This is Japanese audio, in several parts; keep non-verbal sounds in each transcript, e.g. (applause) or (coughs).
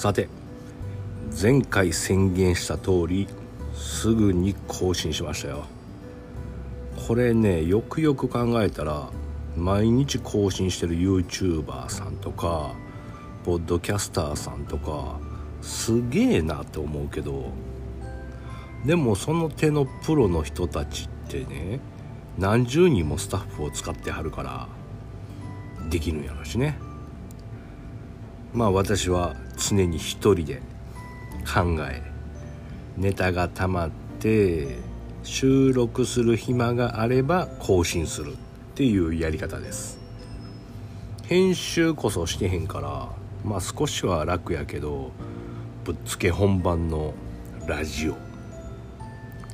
さて前回宣言した通りすぐに更新しましたよ。これねよくよく考えたら毎日更新してる YouTuber さんとかポッドキャスターさんとかすげえなって思うけどでもその手のプロの人たちってね何十人もスタッフを使ってはるからできるんやろしね。まあ私は常に一人で考えネタが溜まって収録する暇があれば更新するっていうやり方です。編集こそしてへんからまあ少しは楽やけどぶっつけ本番のラジオ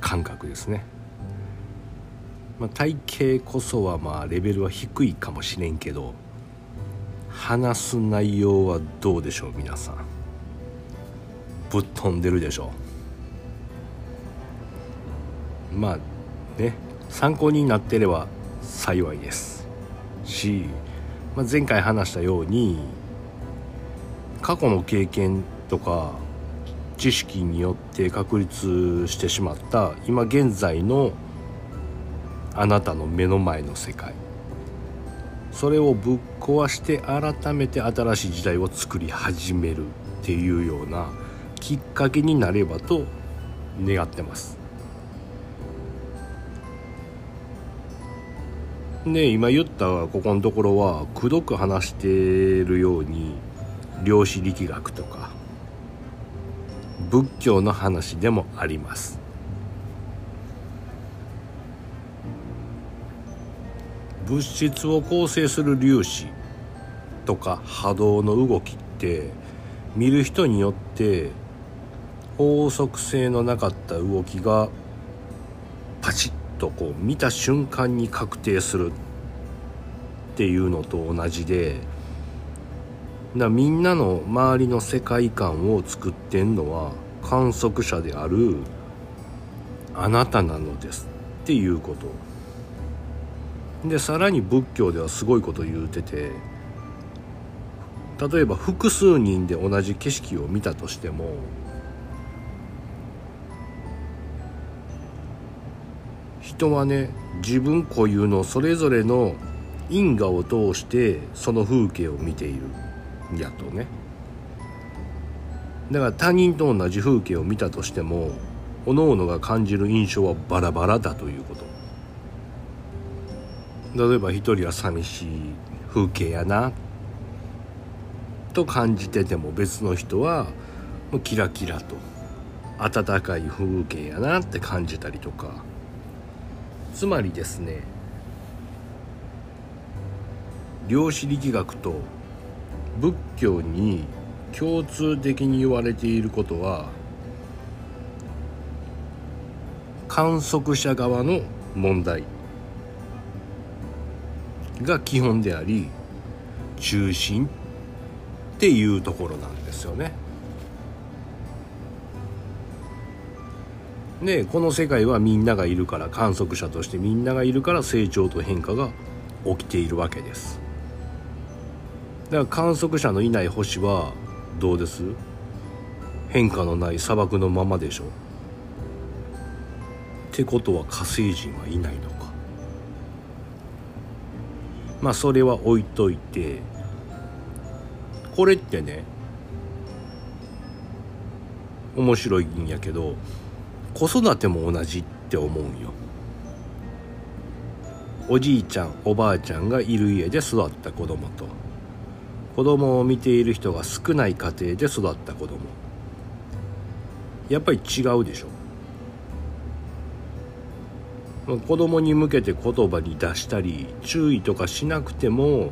感覚ですね、まあ、体型こそはまあレベルは低いかもしれんけど話す内容はどうでしょう皆さん。ぶっ飛んでるでしょう。まあね参考になってれば幸いです。し、まあ、前回話したように過去の経験とか知識によって確立してしまった今現在のあなたの目の前の世界。それをぶっ壊して改めて新しい時代を作り始めるっていうようなきっかけになればと願ってます。ね今言ったここのところはくどく話してるように量子力学とか仏教の話でもあります。物質を構成する粒子とか波動の動きって見る人によって法則性のなかった動きがパチッとこう見た瞬間に確定するっていうのと同じでなみんなの周りの世界観を作ってんのは観測者であるあなたなのですっていうこと。でさらに仏教ではすごいこと言うてて例えば複数人で同じ景色を見たとしても人はね自分固有のそれぞれの因果を通してその風景を見ているやとね。だから他人と同じ風景を見たとしても各々が感じる印象はバラバラだということ。例えば一人は寂しい風景やなと感じてても別の人はもうキラキラと暖かい風景やなって感じたりとか。つまりですね量子力学と仏教に共通的に言われていることは観測者側の問題。が基本であり中心っていうところなんですよね。でこの世界はみんながいるから観測者としてみんながいるから成長と変化が起きているわけです。だから観測者のいない星はどうです？変化のない砂漠のままでしょってことは火星人はいないのかまあそれは置いといてこれってね面白いんやけど子育ても同じって思うんよ。おじいちゃんおばあちゃんがいる家で育った子供と。子供を見ている人が少ない家庭で育った子供。やっぱり違うでしょ。子供に向けて言葉に出したり注意とかしなくても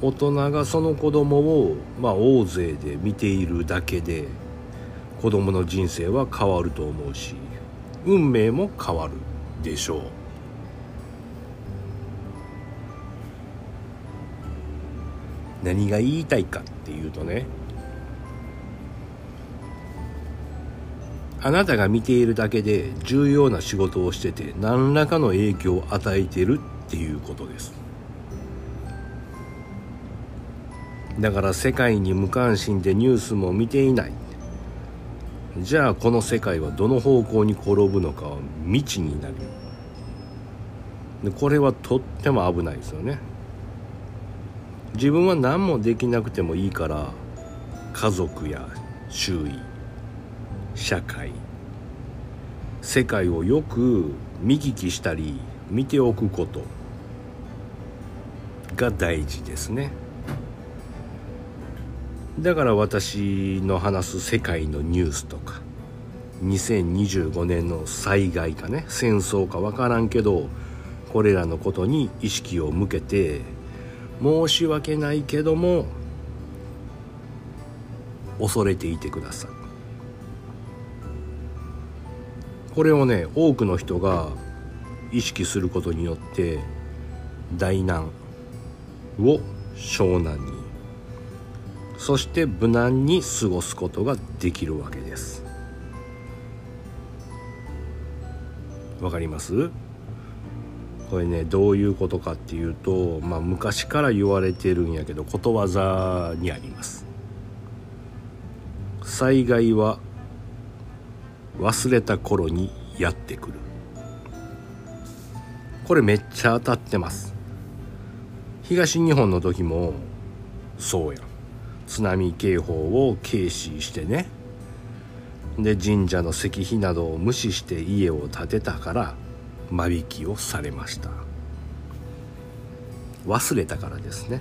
大人がその子供をまあ大勢で見ているだけで子供の人生は変わると思うし運命も変わるでしょう。何が言いたいかっていうとねあなたが見ているだけで重要な仕事をしてて何らかの影響を与えてるっていうことです。だから世界に無関心でニュースも見ていない。じゃあこの世界はどの方向に転ぶのかは未知になる。でこれはとっても危ないですよね。自分は何もできなくてもいいから家族や周囲社会。世界をよく見聞きしたり見ておくこと。が大事ですね。だから私の話す世界のニュースとか2025年の災害かね戦争か分からんけどこれらのことに意識を向けて申し訳ないけども恐れていてください。これをね多くの人が意識することによって大難を湘南にそして無難に過ごすことができるわけです。わかります？これねどういうことかっていうと、まあ、昔から言われてるんやけどことわざにあります。災害は忘れた頃にやってくる。これめっちゃ当たってます。東日本の時もそうや津波警報を軽視してね。で神社の石碑などを無視して家を建てたから間引きをされました。忘れたからですね。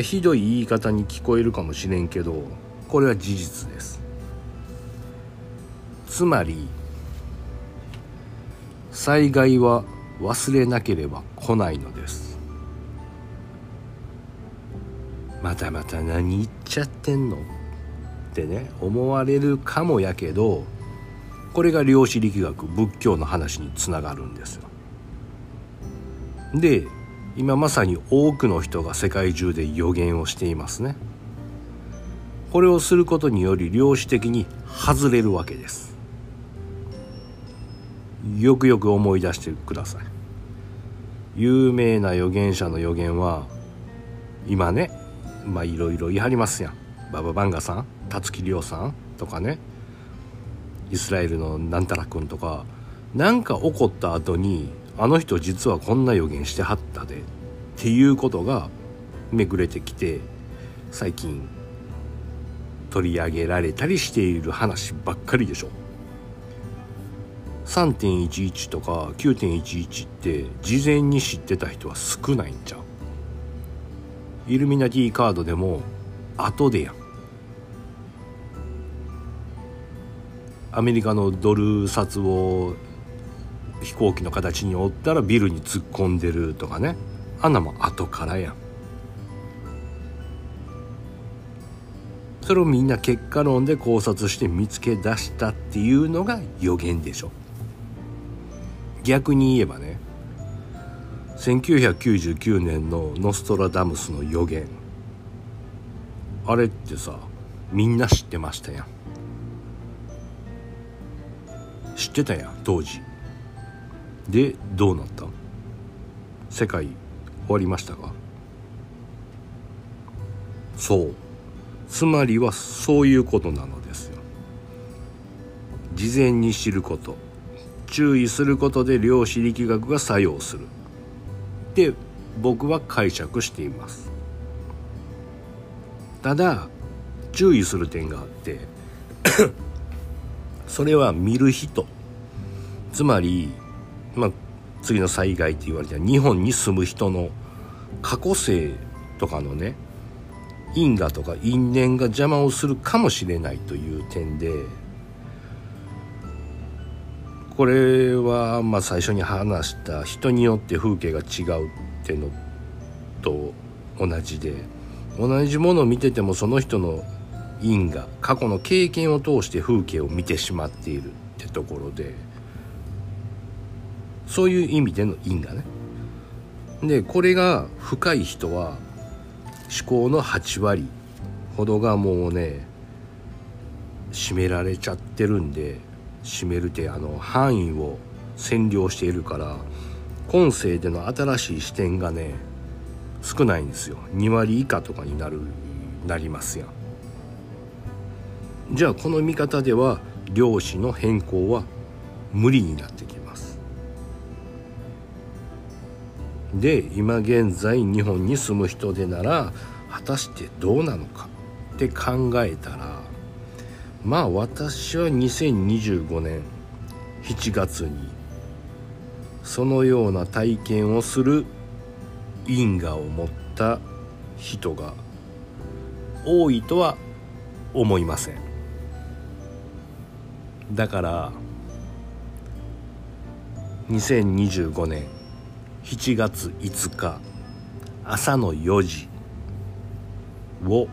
ひどい言い方に聞こえるかもしれんけどこれは事実です。つまり災害は忘れなければ来ないのです。またまた何言っちゃってんの？ってね思われるかもやけどこれが量子力学仏教の話につながるんですよ。で今まさに多くの人が世界中で予言をしていますね。これをすることにより量子的に外れるわけです。よくよく思い出してください。有名な預言者の予言は今ねまあいろいろ言い張りますやん。バババンガさん辰木亮さんとかねイスラエルのなんたらくんとか何か起こった後にあの人実はこんな予言してはったでっていうことがめくれてきて最近取り上げられたりしている話ばっかりでしょ。3.11とか9.11って事前に知ってた人は少ないんちゃう？イルミナティカードでも後でやん。アメリカのドル札を飛行機の形に折ったらビルに突っ込んでるとかね。あんなも後からやん。それをみんな結果論で考察して見つけ出したっていうのが予言でしょ。逆に言えばね1999年のノストラダムスの予言。あれってさみんな知ってましたやん。知ってたやん当時。でどうなった世界終わりましたか？そう。つまりはそういうことなのですよ。事前に知ること。注意することで量子力学が作用する。って僕は解釈しています。ただ注意する点があって (coughs) それは見る人。つまり、まあ、次の災害って言われた日本に住む人の過去性とかのね因果とか因縁が邪魔をするかもしれないという点でこれはまあ最初に話した人によって風景が違うっていうのと同じで同じものを見ててもその人の因果過去の経験を通して風景を見てしまっているってところでそういう意味での因果ね。でこれが深い人は思考の8割ほどがもうね占められちゃってるんで占めるてあの範囲を占領しているから今世での新しい視点がね少ないんですよ。2割以下とかになるなりますやんじゃあこの見方では量子の変更は無理になってきます。で今現在日本に住む人でなら果たしてどうなのかって考えたらまあ私は2025年7月にそのような体験をする因果を持った人が多いとは思いません。だから2025年7月5日朝の4時を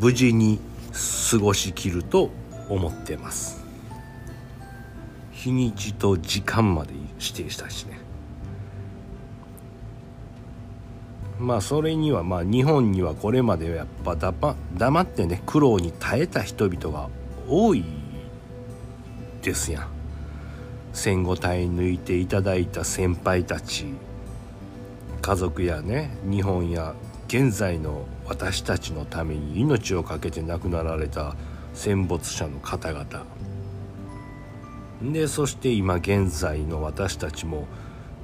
無事に過ごしきると思ってます。日にちと時間まで指定したしね。まあそれにはまあ日本にはこれまでやっぱ黙ってね苦労に耐えた人々が多いですやん。戦後耐え抜いていただいた先輩たち。家族やね日本や現在の私たちのために命を懸けて亡くなられた戦没者の方々。でそして今現在の私たちも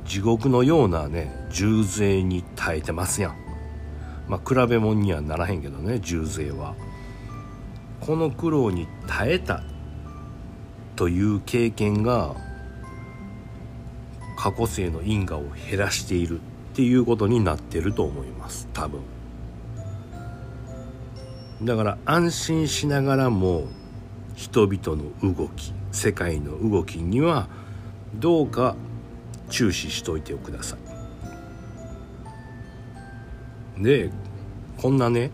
地獄のようなね重税に耐えてますやん。まあ比べ物にはならへんけどね重税は。この苦労に耐えたという経験が過去世の因果を減らしている。っていうことになってると思います。多分。だから安心しながらも人々の動き世界の動きにはどうか注視しといてください。でこんなね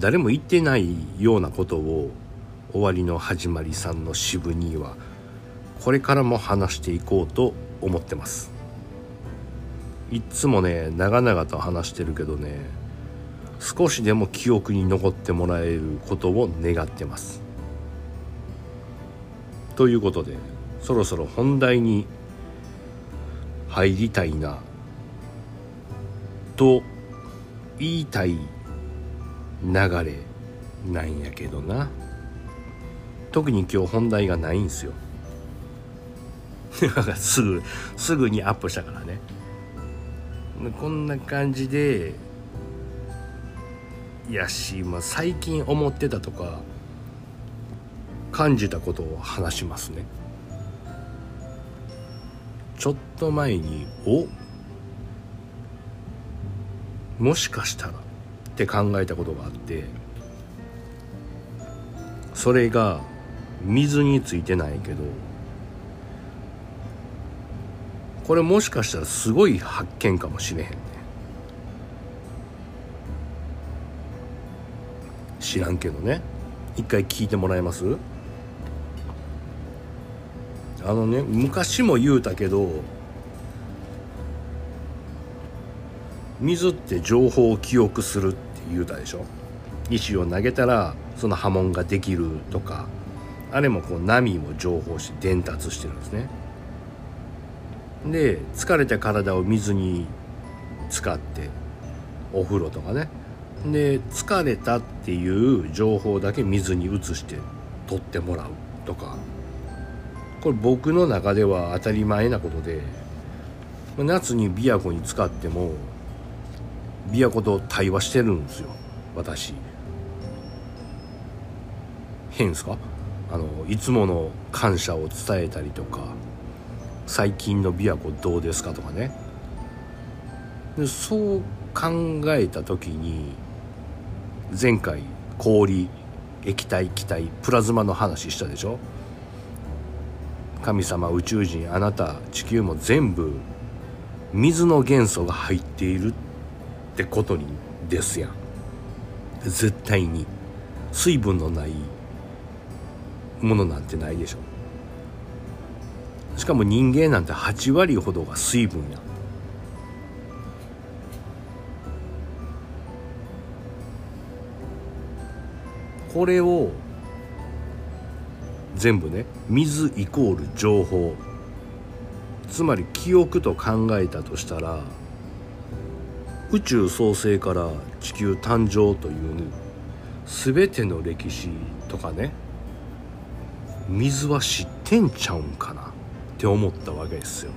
誰も言ってないようなことを終わりの始まりさんの支部にはこれからも話していこうと思ってます。いつもね長々と話してるけどね少しでも記憶に残ってもらえることを願ってます。ということでそろそろ本題に入りたいなと言いたい流れなんやけどな。特に今日本題がないんすよ。(laughs) すぐすぐにアップしたからね。こんな感じでやし、まあ、最近思ってたとか感じたことを話しますね。ちょっと前におもしかしたらって考えたことがあってそれが水についてないけどこれもしかしたらすごい発見かもしれへんね知らんけどね。一回聞いてもらえます？あのね昔も言うたけど水って情報を記憶するって言うたでしょ？石を投げたらその波紋ができるとかあれもこう波も情報して伝達してるんですね。で疲れた体を水に使ってお風呂とかね。で疲れたっていう情報だけ水に移して取ってもらうとか。これ僕の中では当たり前なことで夏に琵琶湖に使っても琵琶湖と対話してるんですよ。私。変ですか？あのいつもの感謝を伝えたりとか。最近の琵琶湖どうですかとかね。でそう考えた時に前回氷液体気体プラズマの話したでしょ？神様宇宙人あなた地球も全部水の元素が入っているってことにですやん。絶対に水分のないものなんてないでしょ。しかも人間なんて8割ほどが水分や。これを全部ね水イコール情報。つまり記憶と考えたとしたら宇宙創生から地球誕生という全ての歴史とかね水は知ってんちゃうんかな。って思ったわけですよ。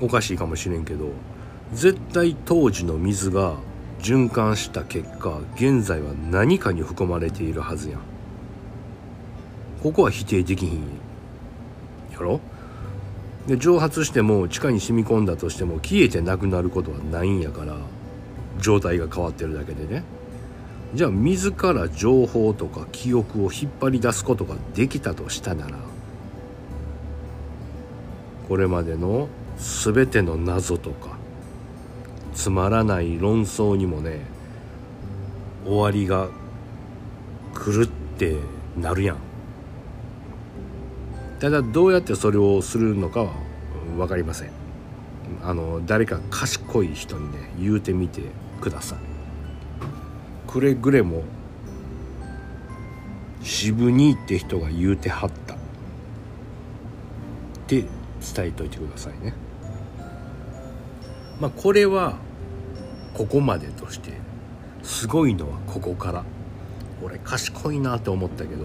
おかしいかもしれんけど絶対当時の水が循環した結果現在は何かに含まれているはずやん。ここは否定できひんやろ？で蒸発しても地下に染み込んだとしても消えてなくなることはないんやから状態が変わってるだけでね。じゃあ自ら情報とか記憶を引っ張り出すことができたとしたならこれまでの全ての謎とかつまらない論争にもね終わりが来るってなるやん。ただどうやってそれをするのかは分かりません。あの誰か賢い人にね言うてみてください。くれぐれも渋にって人が言うてはった。って伝えといてくださいね。まあこれはここまでとしてすごいのはここから。俺賢いなって思ったけど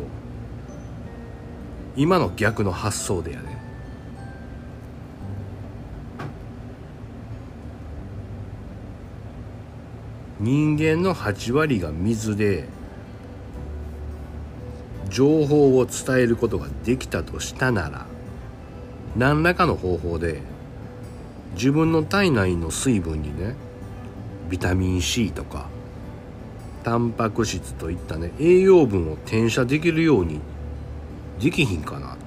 今の逆の発想でやね。人間の8割が水で情報を伝えることができたとしたなら何らかの方法で自分の体内の水分にねビタミン C とかタンパク質といったね栄養分を転写できるようにできひんかなっ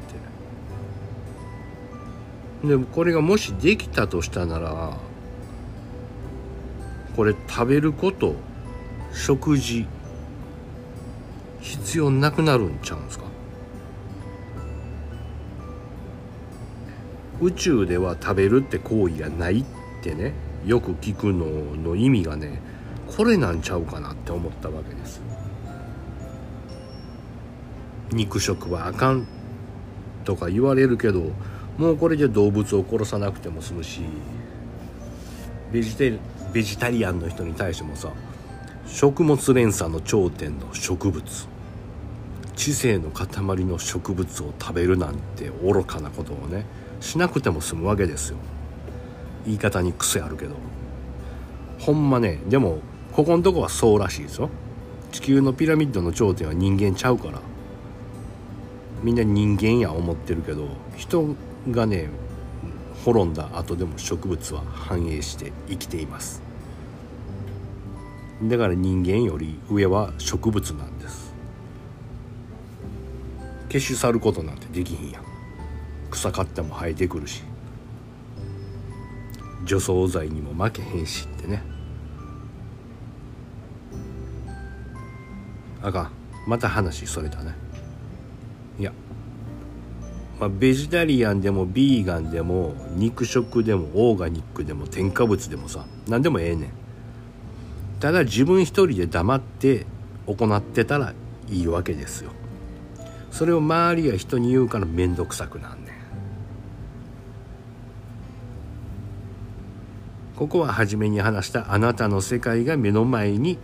て。でこれがもしできたとしたならこれ食べること食事必要なくなるんちゃうんですか？宇宙では食べるって行為がないってねよく聞くのの意味がねこれなんちゃうかなって思ったわけです。肉食はあかんとか言われるけどもうこれで動物を殺さなくても済むしベジテベジタリアンの人に対してもさ食物連鎖の頂点の植物知性の塊の植物を食べるなんて愚かなことをねしなくても済むわけですよ。言い方に癖あるけど。ほんまねでもここんとこはそうらしいですよ地球のピラミッドの頂点は人間ちゃうから。みんな人間や思ってるけど人がね滅んだ後でも植物は繁栄して生きています。だから人間より上は植物なんです。消し去ることなんてできひんやん。草刈っても生えてくるし。除草剤にも負けへんしってね。あかん。また話それたね。いや。まあ、ベジタリアンでもビーガンでも肉食でもオーガニックでも添加物でもさ何でもええねん。ただ自分一人で黙って行ってたらいいわけですよ。それを周りや人に言うから面倒くさくなんねん。ここは初めに話したあなたの世界が目の前に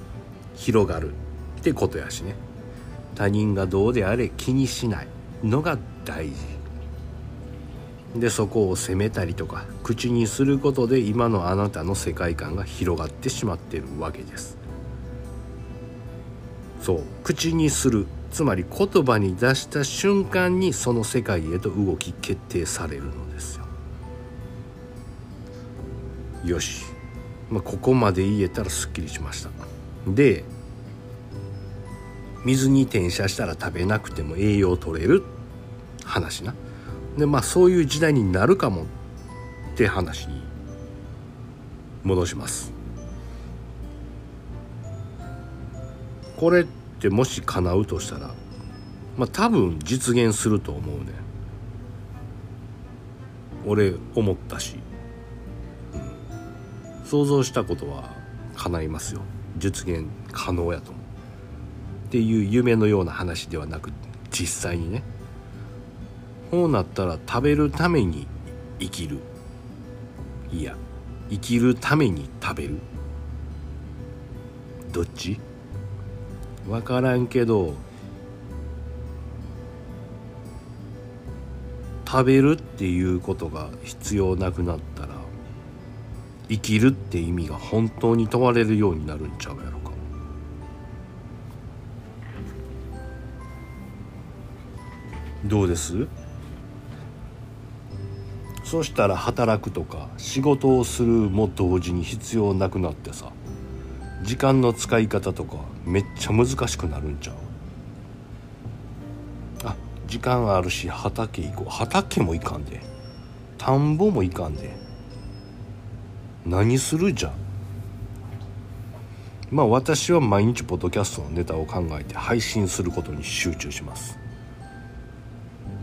広がるってことやしね。他人がどうであれ気にしないのが大事。でそこを責めたりとか口にすることで今のあなたの世界観が広がってしまっているわけです。そう口にする。つまり言葉に出した瞬間にその世界へと動き決定されるのですよ。よし、まあ、ここまで言えたらすっきりしました。で水に転写したら食べなくても栄養取れる話な。でまあそういう時代になるかもって話に戻します。これってもし叶うとしたらまあ多分実現すると思うね。俺思ったし、うん、想像したことは叶いますよ。実現可能やと思う。っていう夢のような話ではなく実際にね。こうなったら食べるために生きる。いや生きるために食べる。どっち？分からんけど食べるっていうことが必要なくなったら生きるって意味が本当に問われるようになるんちゃうやろか。どうです？そしたら働くとか仕事をするも同時に必要なくなってさ時間の使い方とかめっちゃ難しくなるんちゃう？あ時間あるし畑行こう。畑も行かんで。田んぼも行かんで。何するじゃん？まあ私は毎日ポッドキャストのネタを考えて配信することに集中します。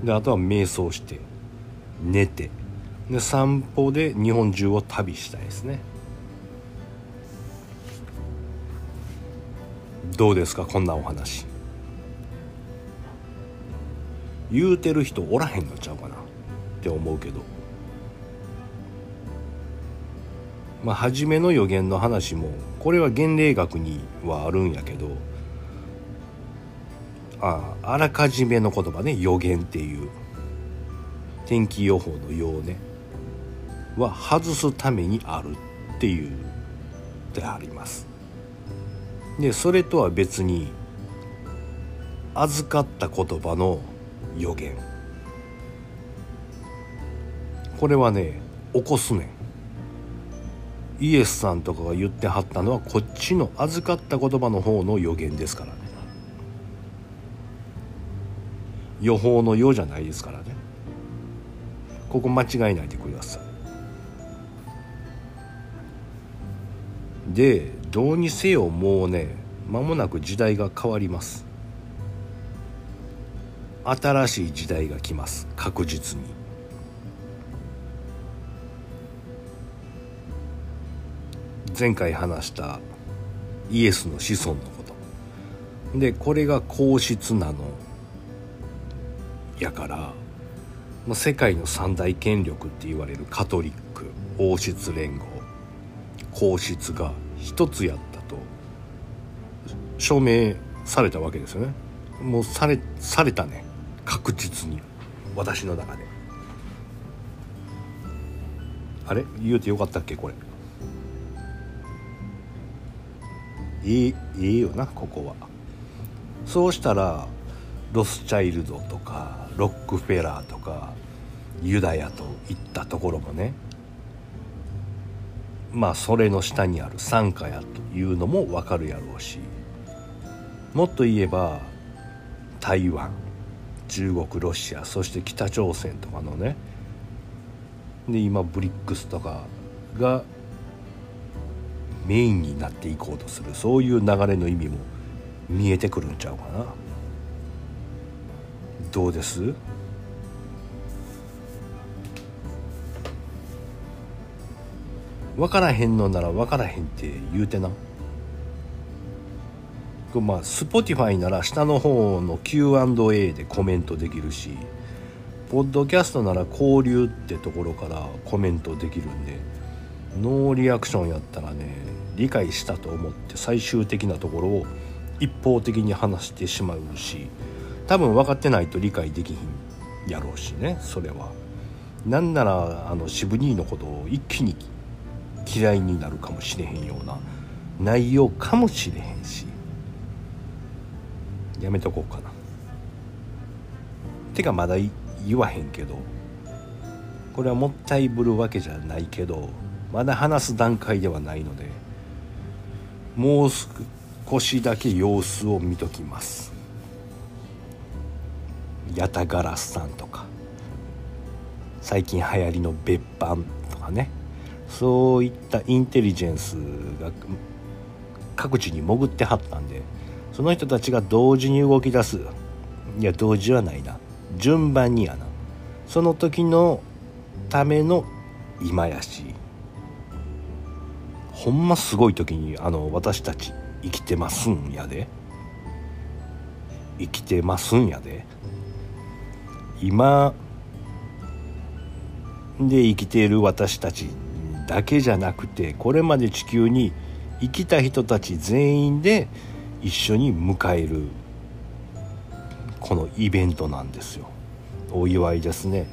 であとは瞑想して寝て。で散歩で日本中を旅したいですね。どうですかこんなお話。言うてる人おらへんのちゃうかな。って思うけど。まあ初めの予言の話もこれは原例学にはあるんやけど。あああらかじめの言葉ね。予言っていう。天気予報のようね。は外すためにあるっていうであります。でそれとは別に預かった言葉の予言。これはね起こすねん。イエスさんとかが言ってはったのはこっちの預かった言葉の方の予言ですからね。予報の「よ」じゃないですからね。ここ間違えないでください。でどうにせよもうね間もなく時代が変わります。新しい時代が来ます。確実に。前回話したイエスの子孫のこと。でこれが皇室なの。やから世界の三大権力って言われるカトリック王室連合皇室が一つやったと。証明されたわけですよね。もうされされたね。確実に。私の中で。あれ？言うてよかったっけ？これ。いいいいよなここは。そうしたらロスチャイルドとかロックフェラーとかユダヤといったところもねまあそれの下にある傘下やというのも分かるやろうしもっと言えば台湾中国ロシアそして北朝鮮とかのね。で今ブリックスとかがメインになっていこうとする。そういう流れの意味も見えてくるんちゃうかな。どうです？分からへんのなら分からへんって言うてなまあ Spotify なら下の方の Q&A でコメントできるしポッドキャストなら交流ってところからコメントできるんでノーリアクションやったらね理解したと思って最終的なところを一方的に話してしまうし多分分かってないと理解できひんやろうしねそれは。なんならあの渋兄のことを一気に嫌いになるかもしれへんような内容かもしれへんし。やめとこうかな。てかまだ言わへんけどこれはもったいぶるわけじゃないけどまだ話す段階ではないのでもう少しだけ様子を見ときます。ヤタガラスさんとか最近流行りの別版とかね。そういったインテリジェンスが各地に潜ってはったんでその人たちが同時に動き出す。いや同時はないな。順番にやな。その時のための今やし。ほんますごい時にあの私たち生きてますんやで。生きてますんやで。今で生きている私たちだけじゃなくてこれまで地球に生きた人たち全員で一緒に迎えるこのイベントなんですよ。お祝いですね。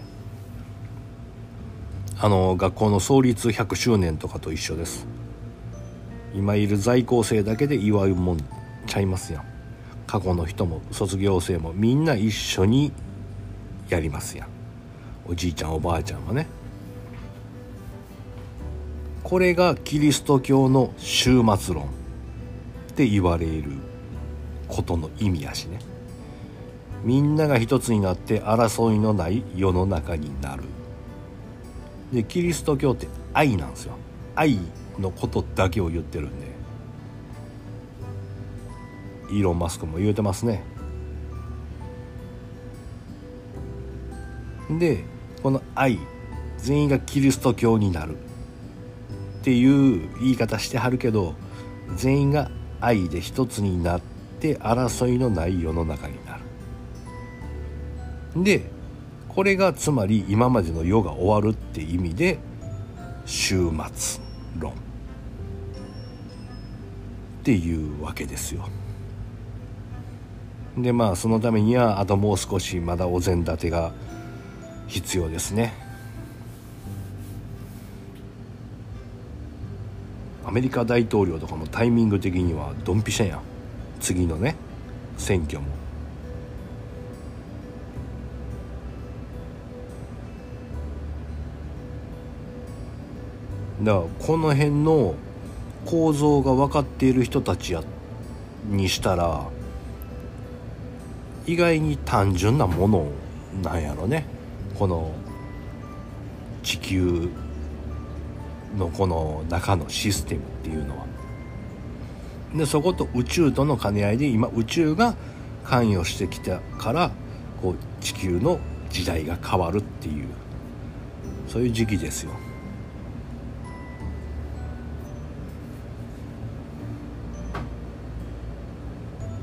あの学校の創立100周年とかと一緒です。今いる在校生だけで祝うもんちゃいますやん。過去の人も卒業生もみんな一緒にやりますやん。おじいちゃんおばあちゃんはね。これがキリスト教の終末論って言われることの意味やしね。みんなが一つになって争いのない世の中になる。でキリスト教って愛なんですよ。愛のことだけを言ってるんで。イーロン・マスクも言うてますね。でこの愛全員がキリスト教になる。っていう言い方してはるけど全員が愛で一つになって争いのない世の中になるでこれがつまり今までの世が終わるって意味で終末論っていうわけですよ。でまあそのためにはあともう少しまだお膳立てが必要ですね。メリカ大統領とかもタイミング的にはドンピシャやん。次のね選挙も。だからこの辺の構造が分かっている人たちやにしたら意外に単純なものなんやろね。この地球のこの中のシステムっていうのは。でそこと宇宙との兼ね合いで今宇宙が関与してきたからこう地球の時代が変わるっていうそういう時期ですよ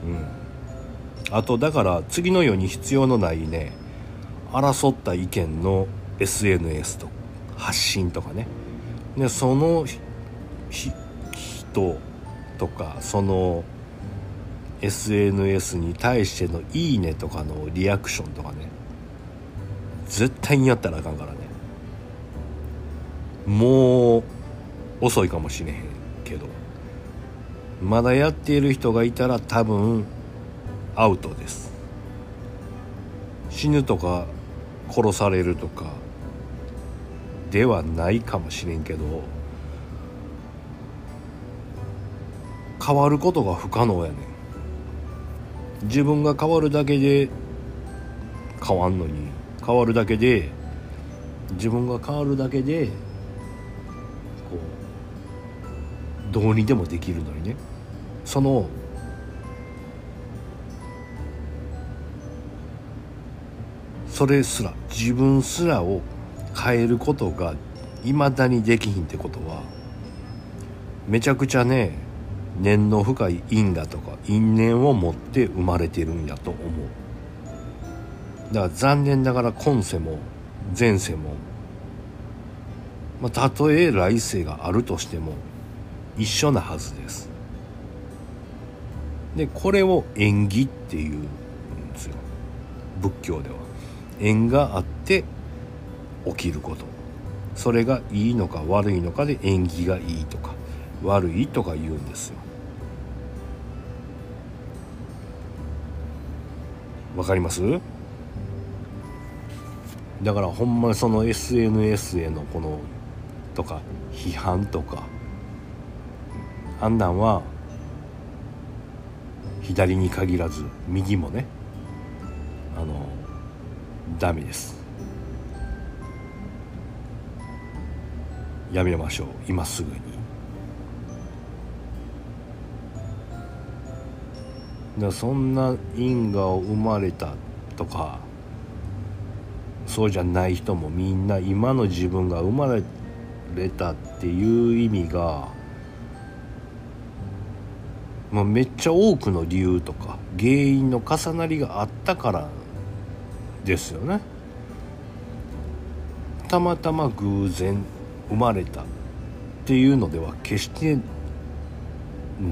うん。あとだから次のように必要のないね争った意見の SNS と発信とかねでその人とかその SNS に対しての「いいね」とかのリアクションとかね絶対にやったらあかんからね。もう遅いかもしれへんけどまだやっている人がいたら多分アウトです。死ぬとか殺されるとかではないかもしれんけど変わることが不可能やねん。自分が変わるだけで変わんのに変わるだけで自分が変わるだけでこうどうにでもできるのにね。そのそれすら自分すらを変えることがいまだにできひんってことはめちゃくちゃね念の深い因果とか因縁を持って生まれてるんやと思う。だから残念ながら今世も前世も、まあ、たとえ来世があるとしても一緒なはずです。でこれを縁起っていうんですよ。仏教では。縁があって起きること。それがいいのか悪いのかで縁起がいいとか悪いとか言うんですよ。わかります？だからほんまにその SNS へのこのとか批判とかあんなんは左に限らず右もねあのダメです。やめましょう。今すぐに。だそんな因果を生まれたとかそうじゃない人もみんな今の自分が生まれたっていう意味が、まあ、めっちゃ多くの理由とか原因の重なりがあったからですよね。たまたま偶然生まれたっていうのでは決して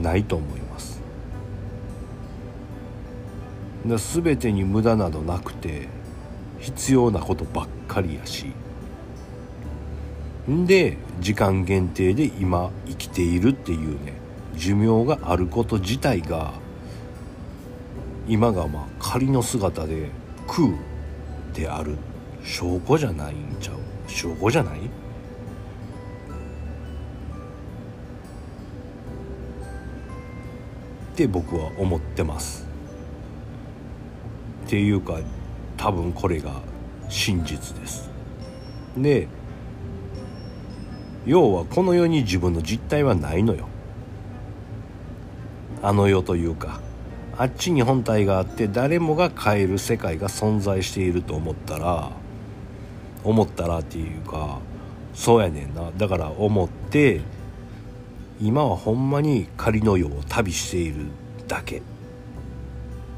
ないと思います。だ全てに無駄などなくて必要なことばっかりやし。んで時間限定で今生きているっていうね寿命があること自体が今がまあ仮の姿で空である。証拠じゃないんちゃう。証拠じゃない？って僕は思ってます。っていうか多分これが真実です。で要はこの世に自分の実態はないのよ。あの世というかあっちに本体があって誰もが変える世界が存在していると思ったら思ったらっていうかそうやねんな。だから思って今はほんまに仮の世を旅しているだけ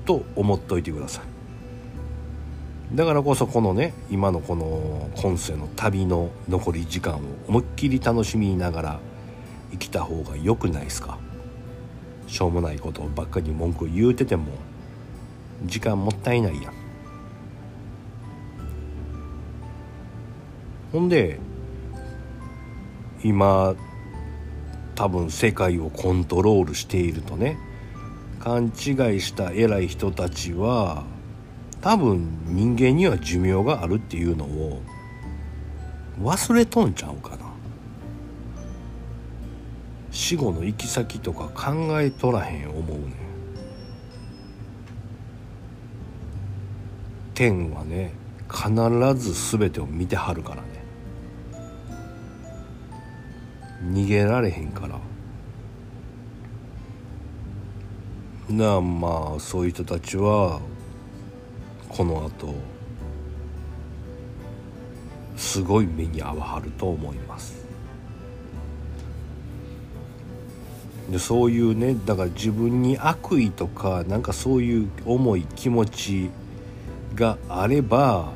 と思っといてください。だからこそこのね今のこの今世の旅の残り時間を思いっきり楽しみながら生きた方が良くないですか。しょうもないことばっかり文句言うてても時間もったいないやほんで今多分世界をコントロールしているとね勘違いした偉い人たちは多分人間には寿命があるっていうのを忘れとんちゃうかな。死後の行き先とか考えとらへん思うね天はね必ず全てを見てはるからね。逃げられへんから。なあまあそういう人たちはこのあとすごい目に遭わはると思います。でそういうねだから自分に悪意とかなんかそういう重い気持ちがあれば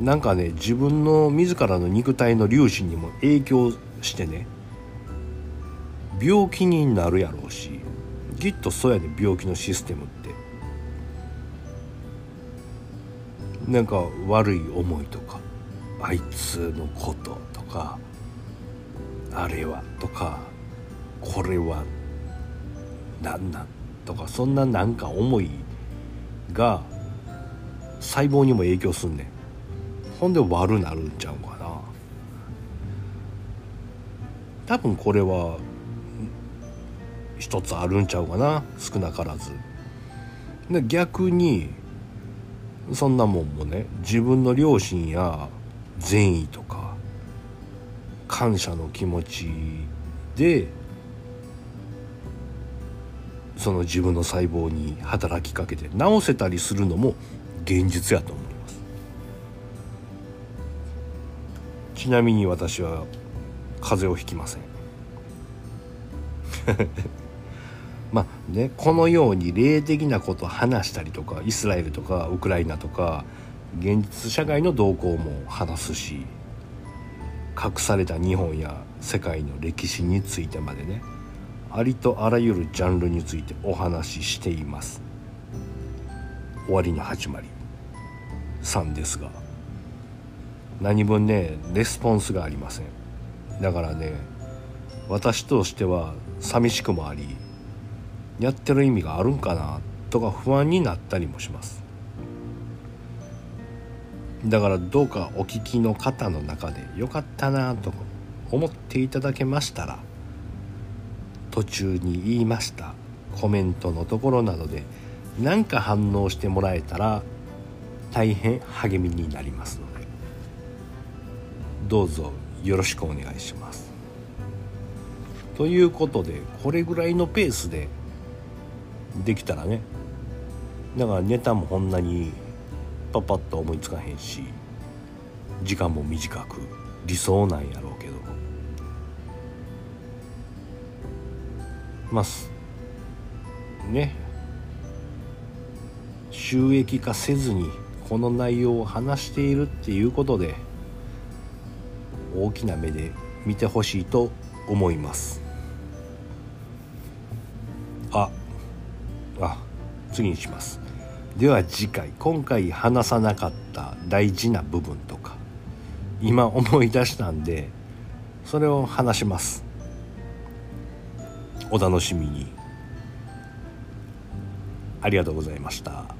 なんかね自分の自らの肉体の粒子にも影響してね病気になるやろうしきっとそうやね病気のシステムって。なんか悪い思いとかあいつのこととかあれはとかこれは何なんとかそんななんか思いが細胞にも影響すんねん。ほんで悪なるんちゃうかな。多分これは一つあるんちゃうかな。少なからず。で逆にそんなもんもね自分の両親や善意とか感謝の気持ちでその自分の細胞に働きかけて治せたりするのも現実やと思いちなみに私は風邪をひきません。(laughs) まあねこのように霊的なことを話したりとかイスラエルとかウクライナとか現実社会の動向も話すし隠された日本や世界の歴史についてまでねありとあらゆるジャンルについてお話ししています。終わりの始まり。3ですが。何分ねレスポンスがありません。だからね私としては寂しくもありやってる意味があるんかなとか不安になったりもします。だからどうかお聞きの方の中でよかったなと思っていただけましたら途中に言いましたコメントのところなどで何か反応してもらえたら大変励みになりますので。どうぞよろしくお願いします。ということでこれぐらいのペースでできたらねだからネタもこんなにパパッと思いつかへんし時間も短く理想なんやろうけど。まあね。収益化せずにこの内容を話しているっていうことで大きな目で見てほしいと思います。ああ次にします。では次回今回話さなかった大事な部分とか今思い出したんでそれを話します。お楽しみに。ありがとうございました。